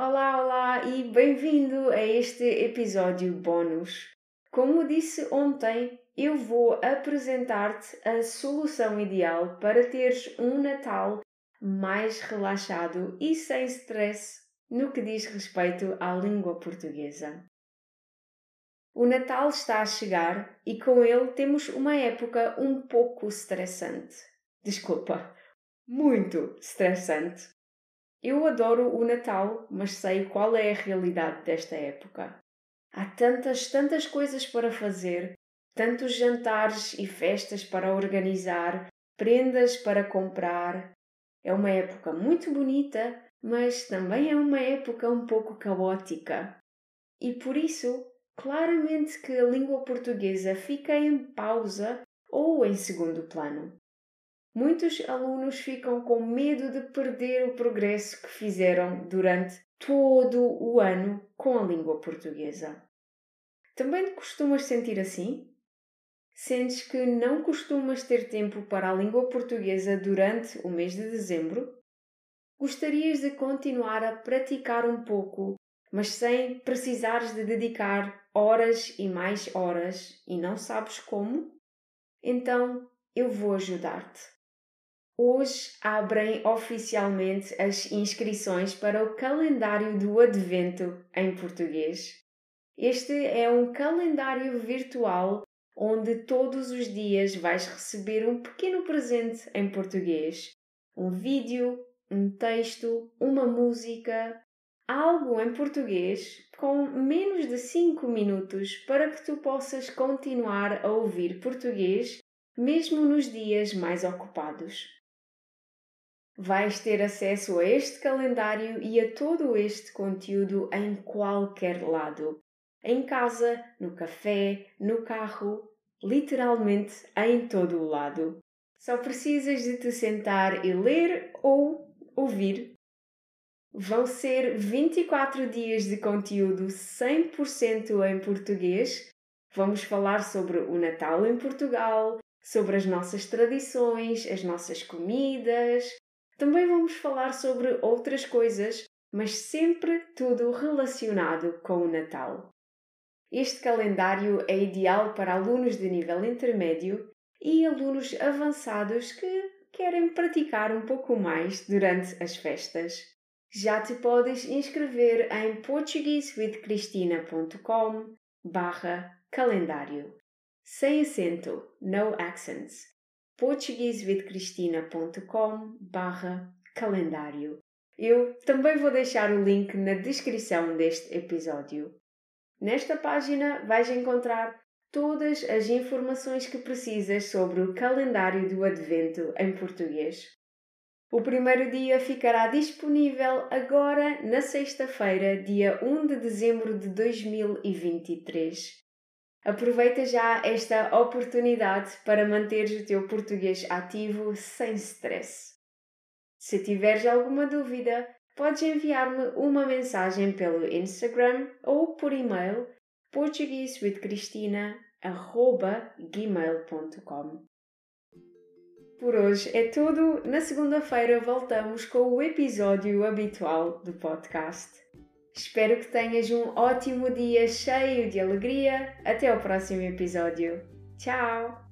Olá, olá e bem-vindo a este episódio bônus. Como disse ontem, eu vou apresentar-te a solução ideal para teres um Natal mais relaxado e sem stress no que diz respeito à língua portuguesa. O Natal está a chegar e com ele temos uma época um pouco estressante. Desculpa, muito estressante. Eu adoro o Natal, mas sei qual é a realidade desta época. Há tantas, tantas coisas para fazer, tantos jantares e festas para organizar, prendas para comprar. É uma época muito bonita, mas também é uma época um pouco caótica. E por isso, claramente que a língua portuguesa fica em pausa ou em segundo plano. Muitos alunos ficam com medo de perder o progresso que fizeram durante todo o ano com a língua portuguesa. Também costumas sentir assim? Sentes que não costumas ter tempo para a língua portuguesa durante o mês de dezembro? Gostarias de continuar a praticar um pouco, mas sem precisares de dedicar horas e mais horas e não sabes como? Então eu vou ajudar-te. Hoje abrem oficialmente as inscrições para o calendário do Advento em português. Este é um calendário virtual onde todos os dias vais receber um pequeno presente em português: um vídeo, um texto, uma música, algo em português com menos de 5 minutos para que tu possas continuar a ouvir português mesmo nos dias mais ocupados. Vais ter acesso a este calendário e a todo este conteúdo em qualquer lado. Em casa, no café, no carro, literalmente em todo o lado. Só precisas de te sentar e ler ou ouvir. Vão ser 24 dias de conteúdo 100% em português. Vamos falar sobre o Natal em Portugal, sobre as nossas tradições, as nossas comidas, também vamos falar sobre outras coisas, mas sempre tudo relacionado com o Natal. Este calendário é ideal para alunos de nível intermédio e alunos avançados que querem praticar um pouco mais durante as festas. Já te podes inscrever em portuguesewithcristina.com barra calendário. Sem acento, no accents portuguesewithcristina.com barra calendário. Eu também vou deixar o link na descrição deste episódio. Nesta página vais encontrar todas as informações que precisas sobre o calendário do Advento em português. O primeiro dia ficará disponível agora na sexta-feira, dia 1 de dezembro de 2023. Aproveita já esta oportunidade para manteres o teu português ativo sem stress. Se tiveres alguma dúvida, podes enviar-me uma mensagem pelo Instagram ou por e-mail portuguesewithcristina.gmail.com Por hoje é tudo. Na segunda-feira voltamos com o episódio habitual do podcast. Espero que tenhas um ótimo dia cheio de alegria. Até o próximo episódio. Tchau!